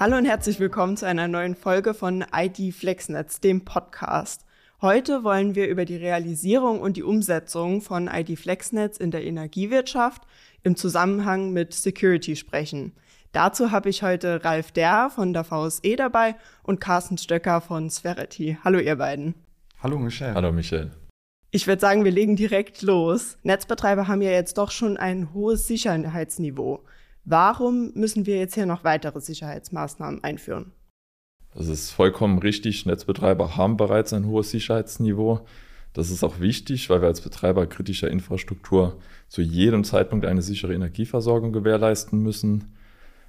Hallo und herzlich willkommen zu einer neuen Folge von ID FlexNetz, dem Podcast. Heute wollen wir über die Realisierung und die Umsetzung von ID FlexNetz in der Energiewirtschaft im Zusammenhang mit Security sprechen. Dazu habe ich heute Ralf Der von der VSE dabei und Carsten Stöcker von Sverity. Hallo ihr beiden. Hallo Michelle. Hallo Michelle. Ich würde sagen, wir legen direkt los. Netzbetreiber haben ja jetzt doch schon ein hohes Sicherheitsniveau. Warum müssen wir jetzt hier noch weitere Sicherheitsmaßnahmen einführen? Das ist vollkommen richtig. Netzbetreiber haben bereits ein hohes Sicherheitsniveau. Das ist auch wichtig, weil wir als Betreiber kritischer Infrastruktur zu jedem Zeitpunkt eine sichere Energieversorgung gewährleisten müssen.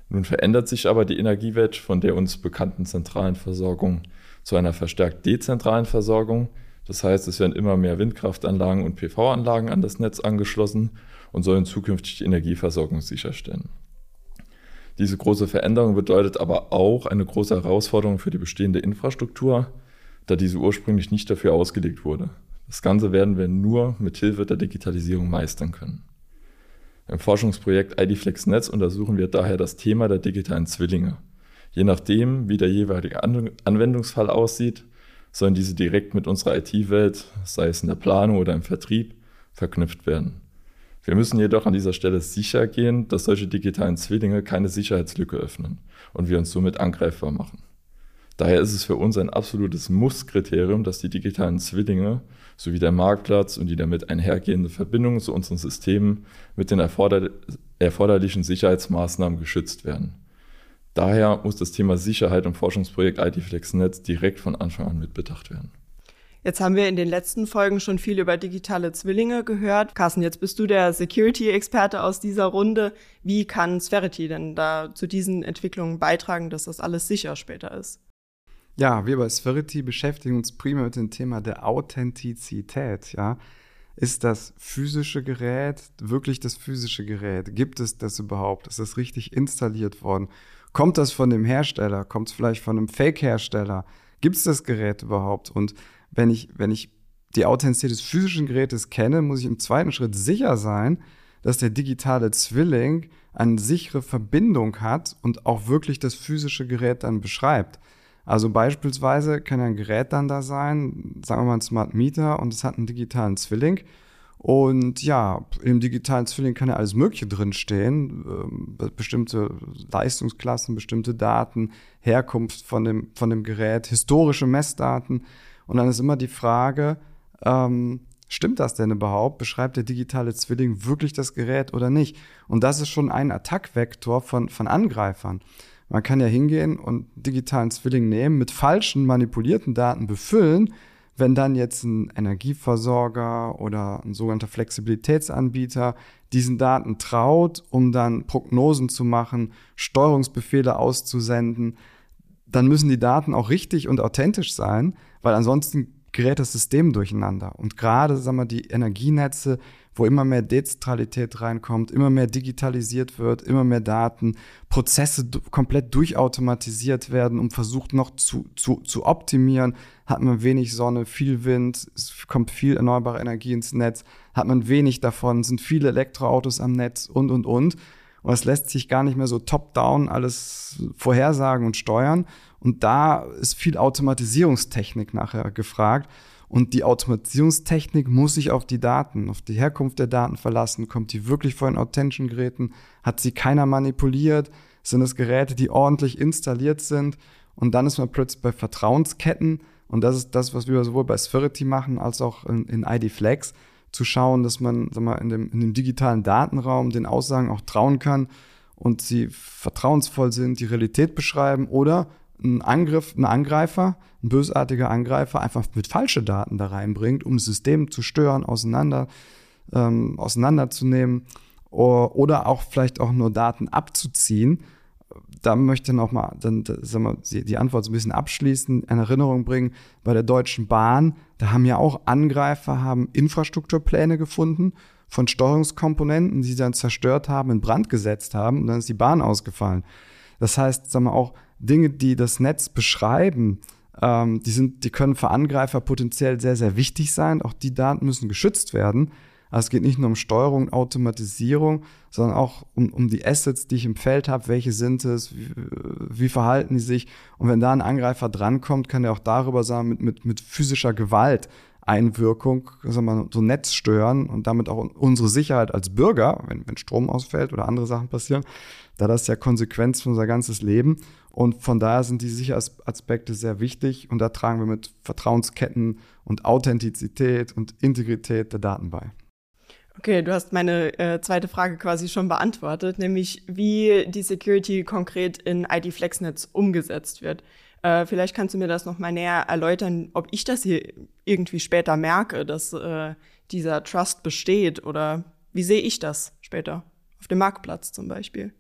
Nun verändert sich aber die Energiewelt von der uns bekannten zentralen Versorgung zu einer verstärkt dezentralen Versorgung. Das heißt, es werden immer mehr Windkraftanlagen und PV-Anlagen an das Netz angeschlossen und sollen zukünftig die Energieversorgung sicherstellen. Diese große Veränderung bedeutet aber auch eine große Herausforderung für die bestehende Infrastruktur, da diese ursprünglich nicht dafür ausgelegt wurde. Das Ganze werden wir nur mit Hilfe der Digitalisierung meistern können. Im Forschungsprojekt IDFlex Netz untersuchen wir daher das Thema der digitalen Zwillinge. Je nachdem, wie der jeweilige Anwendungsfall aussieht, sollen diese direkt mit unserer IT-Welt, sei es in der Planung oder im Vertrieb, verknüpft werden. Wir müssen jedoch an dieser Stelle sicher gehen, dass solche digitalen Zwillinge keine Sicherheitslücke öffnen und wir uns somit angreifbar machen. Daher ist es für uns ein absolutes Muss-Kriterium, dass die digitalen Zwillinge sowie der Marktplatz und die damit einhergehende Verbindung zu unseren Systemen mit den erforder erforderlichen Sicherheitsmaßnahmen geschützt werden. Daher muss das Thema Sicherheit im Forschungsprojekt ITFlexNet direkt von Anfang an mitbedacht werden. Jetzt haben wir in den letzten Folgen schon viel über digitale Zwillinge gehört. Carsten, jetzt bist du der Security-Experte aus dieser Runde. Wie kann Sverity denn da zu diesen Entwicklungen beitragen, dass das alles sicher später ist? Ja, wir bei Sverity beschäftigen uns primär mit dem Thema der Authentizität, ja. Ist das physische Gerät wirklich das physische Gerät? Gibt es das überhaupt? Ist das richtig installiert worden? Kommt das von dem Hersteller? Kommt es vielleicht von einem Fake-Hersteller? Gibt es das Gerät überhaupt? Und wenn ich, wenn ich die Authentizität des physischen Gerätes kenne, muss ich im zweiten Schritt sicher sein, dass der digitale Zwilling eine sichere Verbindung hat und auch wirklich das physische Gerät dann beschreibt. Also beispielsweise kann ein Gerät dann da sein, sagen wir mal ein Smart Meter und es hat einen digitalen Zwilling und ja, im digitalen Zwilling kann ja alles Mögliche drinstehen, ähm, bestimmte Leistungsklassen, bestimmte Daten, Herkunft von dem, von dem Gerät, historische Messdaten. Und dann ist immer die Frage, ähm, stimmt das denn überhaupt? Beschreibt der digitale Zwilling wirklich das Gerät oder nicht? Und das ist schon ein Attackvektor von, von Angreifern. Man kann ja hingehen und digitalen Zwilling nehmen, mit falschen manipulierten Daten befüllen wenn dann jetzt ein Energieversorger oder ein sogenannter Flexibilitätsanbieter diesen Daten traut, um dann Prognosen zu machen, Steuerungsbefehle auszusenden, dann müssen die Daten auch richtig und authentisch sein, weil ansonsten gerät das System durcheinander. Und gerade, sagen wir, die Energienetze, wo immer mehr Dezentralität reinkommt, immer mehr digitalisiert wird, immer mehr Daten, Prozesse komplett durchautomatisiert werden, um versucht noch zu, zu, zu optimieren, hat man wenig Sonne, viel Wind, es kommt viel erneuerbare Energie ins Netz, hat man wenig davon, sind viele Elektroautos am Netz und, und, und. Und es lässt sich gar nicht mehr so top-down alles vorhersagen und steuern. Und da ist viel Automatisierungstechnik nachher gefragt. Und die Automatisierungstechnik muss sich auf die Daten, auf die Herkunft der Daten verlassen. Kommt die wirklich von authentischen Geräten? Hat sie keiner manipuliert? Sind es Geräte, die ordentlich installiert sind? Und dann ist man plötzlich bei Vertrauensketten. Und das ist das, was wir sowohl bei Spherity machen als auch in, in ID Flex zu schauen, dass man sag mal, in, dem, in dem digitalen Datenraum den Aussagen auch trauen kann und sie vertrauensvoll sind, die Realität beschreiben oder ein Angriff, ein Angreifer, ein bösartiger Angreifer einfach mit falsche Daten da reinbringt, um das System zu stören, auseinander, ähm, auseinanderzunehmen oder auch vielleicht auch nur Daten abzuziehen da möchte ich noch mal dann, sagen wir, die Antwort so ein bisschen abschließen, in Erinnerung bringen. Bei der Deutschen Bahn, da haben ja auch Angreifer haben Infrastrukturpläne gefunden von Steuerungskomponenten, die sie dann zerstört haben, in Brand gesetzt haben und dann ist die Bahn ausgefallen. Das heißt, sagen wir auch Dinge, die das Netz beschreiben, ähm, die sind, die können für Angreifer potenziell sehr, sehr wichtig sein. Auch die Daten müssen geschützt werden. Also es geht nicht nur um Steuerung Automatisierung, sondern auch um, um die Assets, die ich im Feld habe. Welche sind es? Wie, wie verhalten die sich? Und wenn da ein Angreifer drankommt, kann er auch darüber sagen, mit, mit, mit physischer Gewalt Einwirkung, sagen wir, so Netz stören und damit auch unsere Sicherheit als Bürger, wenn, wenn Strom ausfällt oder andere Sachen passieren, da das ja Konsequenz für unser ganzes Leben. Und von daher sind die Sicherheitsaspekte sehr wichtig und da tragen wir mit Vertrauensketten und Authentizität und Integrität der Daten bei. Okay, du hast meine äh, zweite Frage quasi schon beantwortet, nämlich wie die Security konkret in ID FlexNetz umgesetzt wird. Äh, vielleicht kannst du mir das nochmal näher erläutern, ob ich das hier irgendwie später merke, dass äh, dieser Trust besteht oder wie sehe ich das später auf dem Marktplatz zum Beispiel?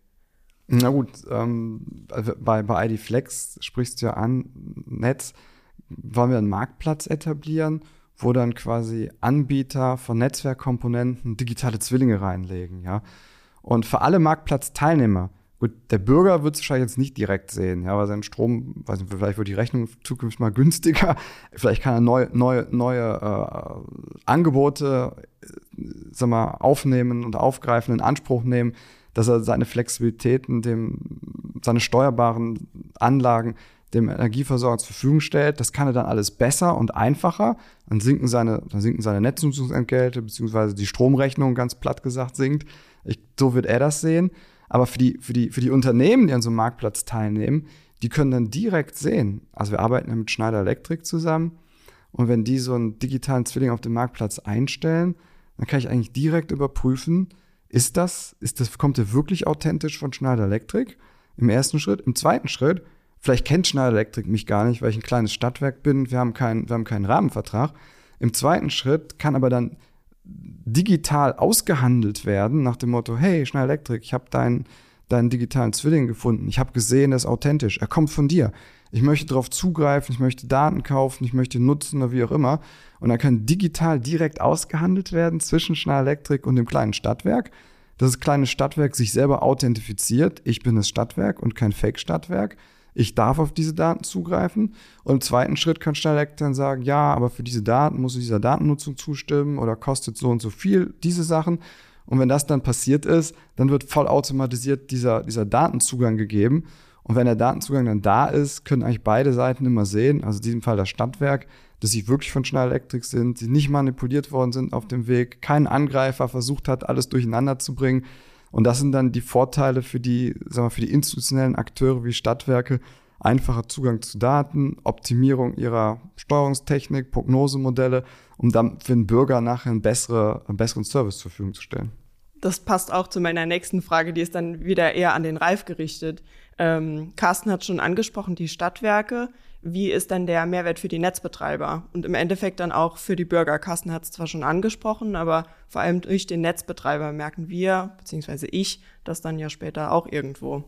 Na gut, ähm, also bei, bei ID Flex sprichst du ja an, Netz, wollen wir einen Marktplatz etablieren, wo dann quasi Anbieter von Netzwerkkomponenten digitale Zwillinge reinlegen, ja. Und für alle Marktplatzteilnehmer Gut, der Bürger wird es wahrscheinlich jetzt nicht direkt sehen, ja, weil sein Strom, weiß nicht, vielleicht wird die Rechnung zukünftig mal günstiger, vielleicht kann er neue, neue, neue äh, Angebote äh, sag mal, aufnehmen und aufgreifen, in Anspruch nehmen, dass er seine Flexibilitäten, dem, seine steuerbaren Anlagen dem Energieversorger zur Verfügung stellt. Das kann er dann alles besser und einfacher. Dann sinken seine, dann sinken seine Netznutzungsentgelte, beziehungsweise die Stromrechnung, ganz platt gesagt, sinkt. Ich, so wird er das sehen. Aber für die, für die, für die Unternehmen, die an so einem Marktplatz teilnehmen, die können dann direkt sehen. Also wir arbeiten ja mit Schneider Electric zusammen. Und wenn die so einen digitalen Zwilling auf dem Marktplatz einstellen, dann kann ich eigentlich direkt überprüfen, ist das, ist das, kommt der wirklich authentisch von Schneider Electric? Im ersten Schritt. Im zweiten Schritt, vielleicht kennt Schneider Electric mich gar nicht, weil ich ein kleines Stadtwerk bin. Wir haben keinen, wir haben keinen Rahmenvertrag. Im zweiten Schritt kann aber dann digital ausgehandelt werden, nach dem Motto, hey, Schnell Elektrik, ich habe deinen, deinen digitalen Zwilling gefunden, ich habe gesehen, er ist authentisch, er kommt von dir. Ich möchte darauf zugreifen, ich möchte Daten kaufen, ich möchte nutzen oder wie auch immer. Und dann kann digital direkt ausgehandelt werden zwischen Schnell Elektrik und dem kleinen Stadtwerk. Das kleine Stadtwerk sich selber authentifiziert. Ich bin das Stadtwerk und kein Fake-Stadtwerk ich darf auf diese Daten zugreifen. Und im zweiten Schritt kann Schnelleck dann sagen, ja, aber für diese Daten muss du dieser Datennutzung zustimmen oder kostet so und so viel diese Sachen. Und wenn das dann passiert ist, dann wird vollautomatisiert dieser, dieser Datenzugang gegeben. Und wenn der Datenzugang dann da ist, können eigentlich beide Seiten immer sehen, also in diesem Fall das Stadtwerk, dass sie wirklich von Schnell Electric sind, sie nicht manipuliert worden sind auf dem Weg, kein Angreifer versucht hat, alles durcheinander zu bringen, und das sind dann die Vorteile für die, sagen wir, für die institutionellen Akteure wie Stadtwerke, einfacher Zugang zu Daten, Optimierung ihrer Steuerungstechnik, Prognosemodelle, um dann für den Bürger nachher einen, bessere, einen besseren Service zur Verfügung zu stellen. Das passt auch zu meiner nächsten Frage, die ist dann wieder eher an den Ralf gerichtet. Ähm, Carsten hat schon angesprochen, die Stadtwerke wie ist dann der Mehrwert für die Netzbetreiber und im Endeffekt dann auch für die Bürger. Carsten hat es zwar schon angesprochen, aber vor allem durch den Netzbetreiber merken wir, beziehungsweise ich, das dann ja später auch irgendwo.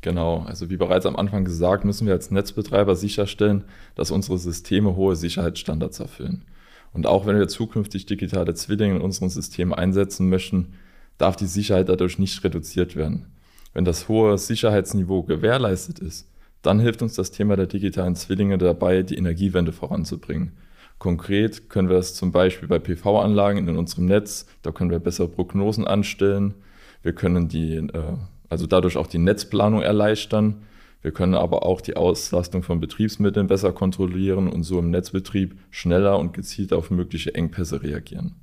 Genau, also wie bereits am Anfang gesagt, müssen wir als Netzbetreiber sicherstellen, dass unsere Systeme hohe Sicherheitsstandards erfüllen. Und auch wenn wir zukünftig digitale Zwillinge in unseren Systemen einsetzen möchten, darf die Sicherheit dadurch nicht reduziert werden. Wenn das hohe Sicherheitsniveau gewährleistet ist, dann hilft uns das Thema der digitalen Zwillinge dabei, die Energiewende voranzubringen. Konkret können wir das zum Beispiel bei PV-Anlagen in unserem Netz, da können wir bessere Prognosen anstellen. Wir können die, äh, also dadurch auch die Netzplanung erleichtern. Wir können aber auch die Auslastung von Betriebsmitteln besser kontrollieren und so im Netzbetrieb schneller und gezielt auf mögliche Engpässe reagieren.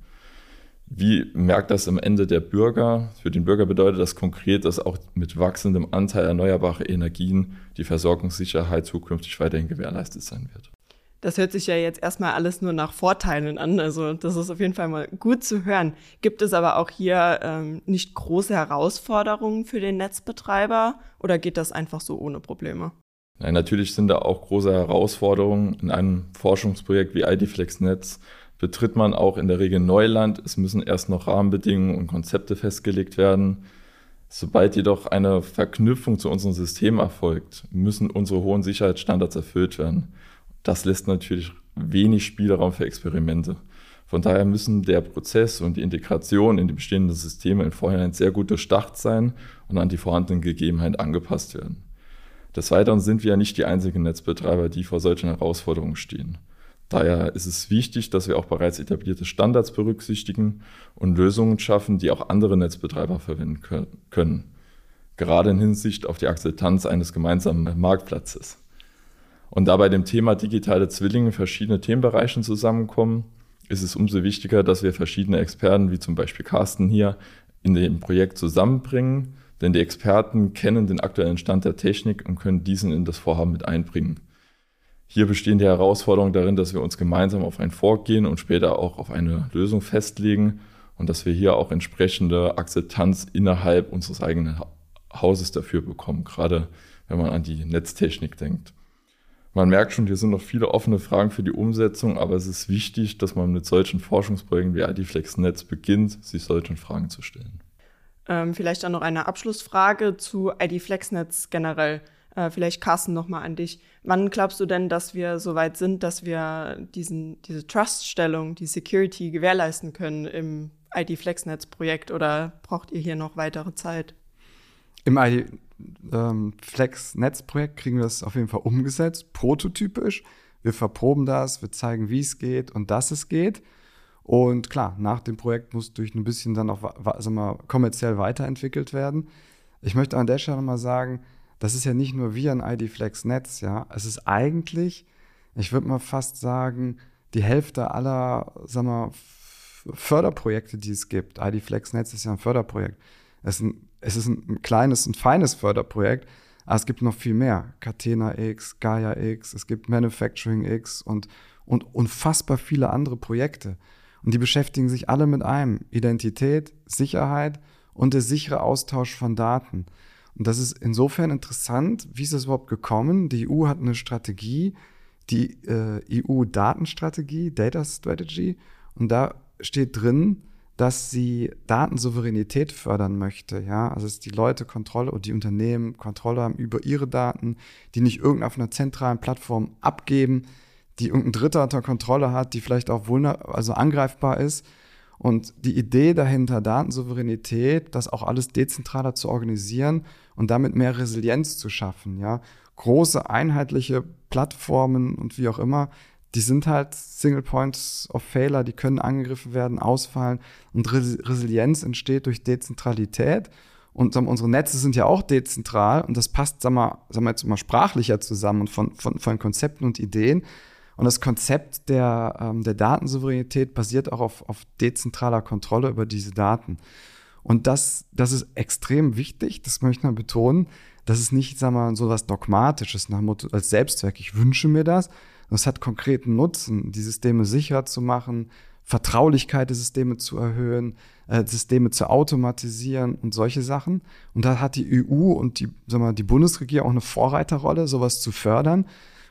Wie merkt das am Ende der Bürger? Für den Bürger bedeutet das konkret, dass auch mit wachsendem Anteil erneuerbarer Energien die Versorgungssicherheit zukünftig weiterhin gewährleistet sein wird. Das hört sich ja jetzt erstmal alles nur nach Vorteilen an. Also das ist auf jeden Fall mal gut zu hören. Gibt es aber auch hier ähm, nicht große Herausforderungen für den Netzbetreiber oder geht das einfach so ohne Probleme? Nein, natürlich sind da auch große Herausforderungen. In einem Forschungsprojekt wie IDFlex Netz betritt man auch in der Regel Neuland. Es müssen erst noch Rahmenbedingungen und Konzepte festgelegt werden. Sobald jedoch eine Verknüpfung zu unserem System erfolgt, müssen unsere hohen Sicherheitsstandards erfüllt werden. Das lässt natürlich wenig Spielraum für Experimente. Von daher müssen der Prozess und die Integration in die bestehenden Systeme im Vorhinein sehr gut durchdacht sein und an die vorhandenen Gegebenheiten angepasst werden. Des Weiteren sind wir ja nicht die einzigen Netzbetreiber, die vor solchen Herausforderungen stehen. Daher ist es wichtig, dass wir auch bereits etablierte Standards berücksichtigen und Lösungen schaffen, die auch andere Netzbetreiber verwenden können, gerade in Hinsicht auf die Akzeptanz eines gemeinsamen Marktplatzes. Und da bei dem Thema digitale Zwillinge verschiedene Themenbereichen zusammenkommen, ist es umso wichtiger, dass wir verschiedene Experten, wie zum Beispiel Carsten hier, in dem Projekt zusammenbringen, denn die Experten kennen den aktuellen Stand der Technik und können diesen in das Vorhaben mit einbringen. Hier bestehen die Herausforderungen darin, dass wir uns gemeinsam auf ein Vorgehen und später auch auf eine Lösung festlegen und dass wir hier auch entsprechende Akzeptanz innerhalb unseres eigenen Hauses dafür bekommen, gerade wenn man an die Netztechnik denkt. Man merkt schon, hier sind noch viele offene Fragen für die Umsetzung, aber es ist wichtig, dass man mit solchen Forschungsprojekten wie IDFlex Netz beginnt, sich solchen Fragen zu stellen. Ähm, vielleicht dann noch eine Abschlussfrage zu IDFlex Netz generell. Äh, vielleicht Carsten nochmal an dich. Wann glaubst du denn, dass wir so weit sind, dass wir diesen, diese Trust-Stellung, die Security gewährleisten können im ID FlexNetz-Projekt oder braucht ihr hier noch weitere Zeit? Im ID ähm, kriegen wir das auf jeden Fall umgesetzt, prototypisch. Wir verproben das, wir zeigen, wie es geht und dass es geht. Und klar, nach dem Projekt muss durch ein bisschen dann auch sagen wir, kommerziell weiterentwickelt werden. Ich möchte an der Stelle mal sagen, das ist ja nicht nur wie ein ID-Flex-Netz, ja. Es ist eigentlich, ich würde mal fast sagen, die Hälfte aller, sagen wir, Förderprojekte, die es gibt. ID-Flex-Netz ist ja ein Förderprojekt. Es ist ein, es ist ein kleines und feines Förderprojekt, aber es gibt noch viel mehr. Catena X, Gaia X, es gibt Manufacturing X und, und unfassbar viele andere Projekte. Und die beschäftigen sich alle mit einem: Identität, Sicherheit und der sichere Austausch von Daten. Und das ist insofern interessant, wie ist das überhaupt gekommen? Die EU hat eine Strategie, die äh, EU-Datenstrategie, Data Strategy, und da steht drin, dass sie Datensouveränität fördern möchte, ja, also dass die Leute Kontrolle und die Unternehmen Kontrolle haben über ihre Daten, die nicht irgendeine auf einer zentralen Plattform abgeben, die irgendein Dritter unter Kontrolle hat, die vielleicht auch vulner also angreifbar ist, und die Idee dahinter, Datensouveränität, das auch alles dezentraler zu organisieren und damit mehr Resilienz zu schaffen, ja. Große einheitliche Plattformen und wie auch immer, die sind halt Single Points of Failure, die können angegriffen werden, ausfallen und Res Resilienz entsteht durch Dezentralität. Und sagen, unsere Netze sind ja auch dezentral und das passt, sagen wir, sagen wir jetzt mal sprachlicher zusammen und von, von, von Konzepten und Ideen. Und das Konzept der, ähm, der Datensouveränität basiert auch auf, auf dezentraler Kontrolle über diese Daten. Und das, das ist extrem wichtig, das möchte man betonen. Das ist nicht, wir mal, so was Dogmatisches nach Motto, als Selbstzweck. Ich wünsche mir das. Das hat konkreten Nutzen, die Systeme sicherer zu machen, Vertraulichkeit der Systeme zu erhöhen, äh, Systeme zu automatisieren und solche Sachen. Und da hat die EU und die, sagen wir, die Bundesregierung auch eine Vorreiterrolle, sowas zu fördern.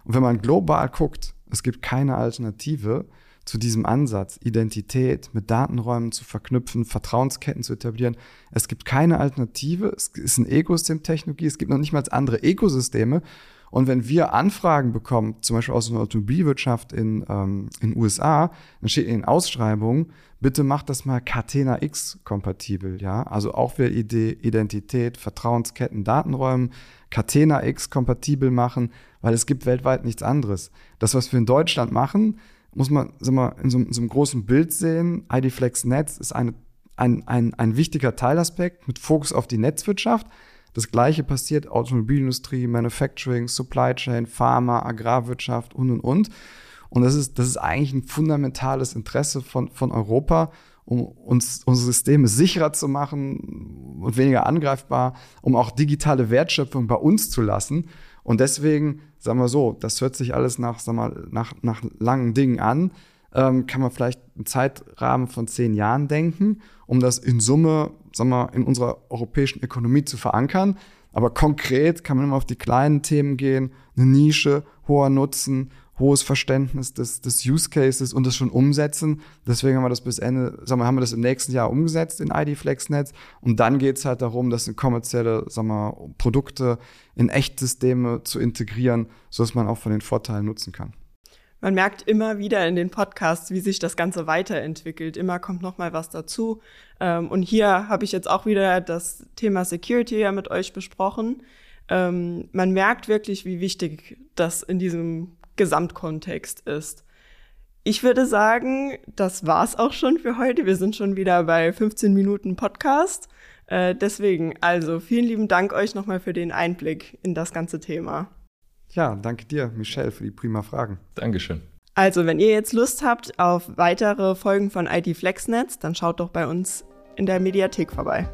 Und wenn man global guckt, es gibt keine Alternative zu diesem Ansatz, Identität mit Datenräumen zu verknüpfen, Vertrauensketten zu etablieren. Es gibt keine Alternative. Es ist eine Ökosystemtechnologie. Es gibt noch nicht mal andere Ökosysteme. Und wenn wir Anfragen bekommen, zum Beispiel aus einer Automobilwirtschaft in ähm, in USA, dann steht in den Ausschreibungen, bitte macht das mal Catena X kompatibel, ja. Also auch wir Identität, Vertrauensketten, Datenräumen, Catena X kompatibel machen, weil es gibt weltweit nichts anderes. Das, was wir in Deutschland machen, muss man sag mal, in, so, in so einem großen Bild sehen. IDFlex Netz ist eine, ein, ein, ein wichtiger Teilaspekt mit Fokus auf die Netzwirtschaft. Das gleiche passiert Automobilindustrie, Manufacturing, Supply Chain, Pharma, Agrarwirtschaft und und und. Und das ist, das ist eigentlich ein fundamentales Interesse von, von Europa, um uns unsere Systeme sicherer zu machen und weniger angreifbar, um auch digitale Wertschöpfung bei uns zu lassen. Und deswegen, sagen wir so, das hört sich alles nach, sagen wir, nach, nach langen Dingen an. Ähm, kann man vielleicht einen Zeitrahmen von zehn Jahren denken, um das in Summe, sagen wir, in unserer europäischen Ökonomie zu verankern. Aber konkret kann man immer auf die kleinen Themen gehen, eine Nische, hoher Nutzen hohes Verständnis des, des Use Cases und das schon umsetzen. Deswegen haben wir das bis Ende, sagen wir, haben wir das im nächsten Jahr umgesetzt in ID FlexNetz. Und dann geht es halt darum, das in kommerzielle, sagen wir, Produkte in Echtsysteme zu integrieren, sodass man auch von den Vorteilen nutzen kann. Man merkt immer wieder in den Podcasts, wie sich das Ganze weiterentwickelt. Immer kommt noch mal was dazu. Ähm, und hier habe ich jetzt auch wieder das Thema Security ja mit euch besprochen. Ähm, man merkt wirklich, wie wichtig das in diesem Gesamtkontext ist. Ich würde sagen, das war's auch schon für heute. Wir sind schon wieder bei 15 Minuten Podcast. Äh, deswegen, also vielen lieben Dank euch nochmal für den Einblick in das ganze Thema. Ja, danke dir, Michelle, für die prima Fragen. Dankeschön. Also, wenn ihr jetzt Lust habt auf weitere Folgen von IT Flexnetz, dann schaut doch bei uns in der Mediathek vorbei.